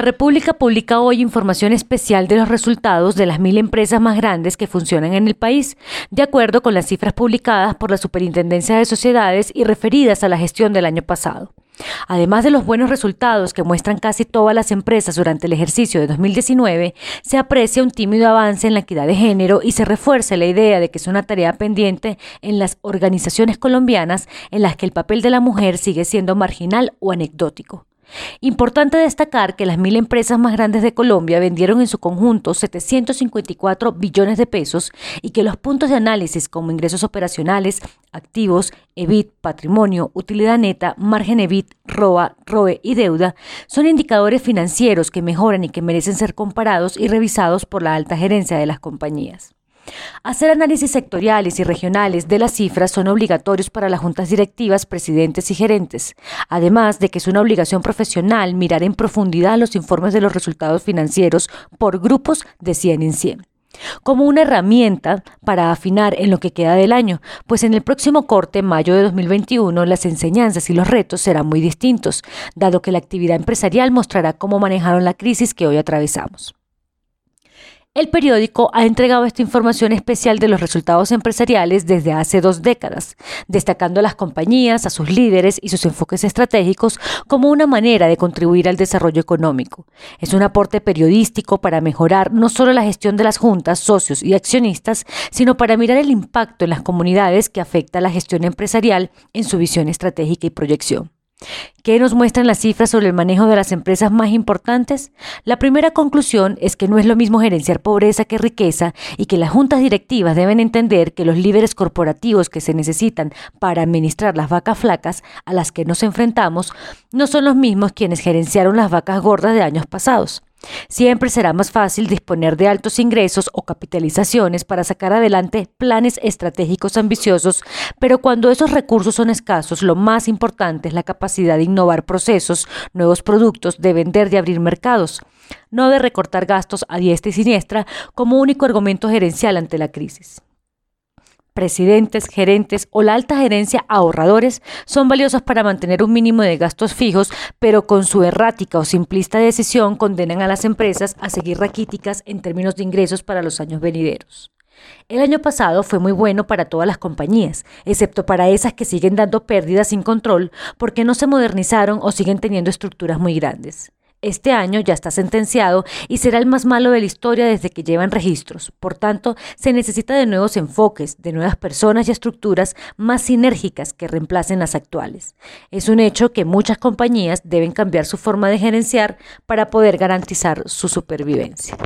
La República publica hoy información especial de los resultados de las mil empresas más grandes que funcionan en el país, de acuerdo con las cifras publicadas por la Superintendencia de Sociedades y referidas a la gestión del año pasado. Además de los buenos resultados que muestran casi todas las empresas durante el ejercicio de 2019, se aprecia un tímido avance en la equidad de género y se refuerza la idea de que es una tarea pendiente en las organizaciones colombianas en las que el papel de la mujer sigue siendo marginal o anecdótico. Importante destacar que las mil empresas más grandes de Colombia vendieron en su conjunto 754 billones de pesos y que los puntos de análisis como ingresos operacionales, activos, EBIT, patrimonio, utilidad neta, margen EBIT, ROA, ROE y deuda son indicadores financieros que mejoran y que merecen ser comparados y revisados por la alta gerencia de las compañías. Hacer análisis sectoriales y regionales de las cifras son obligatorios para las juntas directivas, presidentes y gerentes, además de que es una obligación profesional mirar en profundidad los informes de los resultados financieros por grupos de 100 en 100 como una herramienta para afinar en lo que queda del año, pues en el próximo corte, mayo de 2021, las enseñanzas y los retos serán muy distintos, dado que la actividad empresarial mostrará cómo manejaron la crisis que hoy atravesamos. El periódico ha entregado esta información especial de los resultados empresariales desde hace dos décadas, destacando a las compañías, a sus líderes y sus enfoques estratégicos como una manera de contribuir al desarrollo económico. Es un aporte periodístico para mejorar no solo la gestión de las juntas, socios y accionistas, sino para mirar el impacto en las comunidades que afecta la gestión empresarial en su visión estratégica y proyección. ¿Qué nos muestran las cifras sobre el manejo de las empresas más importantes? La primera conclusión es que no es lo mismo gerenciar pobreza que riqueza y que las juntas directivas deben entender que los líderes corporativos que se necesitan para administrar las vacas flacas a las que nos enfrentamos no son los mismos quienes gerenciaron las vacas gordas de años pasados. Siempre será más fácil disponer de altos ingresos o capitalizaciones para sacar adelante planes estratégicos ambiciosos, pero cuando esos recursos son escasos, lo más importante es la capacidad de innovar procesos, nuevos productos, de vender, de abrir mercados, no de recortar gastos a diestra y siniestra como único argumento gerencial ante la crisis presidentes, gerentes o la alta gerencia ahorradores son valiosos para mantener un mínimo de gastos fijos, pero con su errática o simplista decisión condenan a las empresas a seguir raquíticas en términos de ingresos para los años venideros. El año pasado fue muy bueno para todas las compañías, excepto para esas que siguen dando pérdidas sin control porque no se modernizaron o siguen teniendo estructuras muy grandes. Este año ya está sentenciado y será el más malo de la historia desde que llevan registros. Por tanto, se necesita de nuevos enfoques, de nuevas personas y estructuras más sinérgicas que reemplacen las actuales. Es un hecho que muchas compañías deben cambiar su forma de gerenciar para poder garantizar su supervivencia.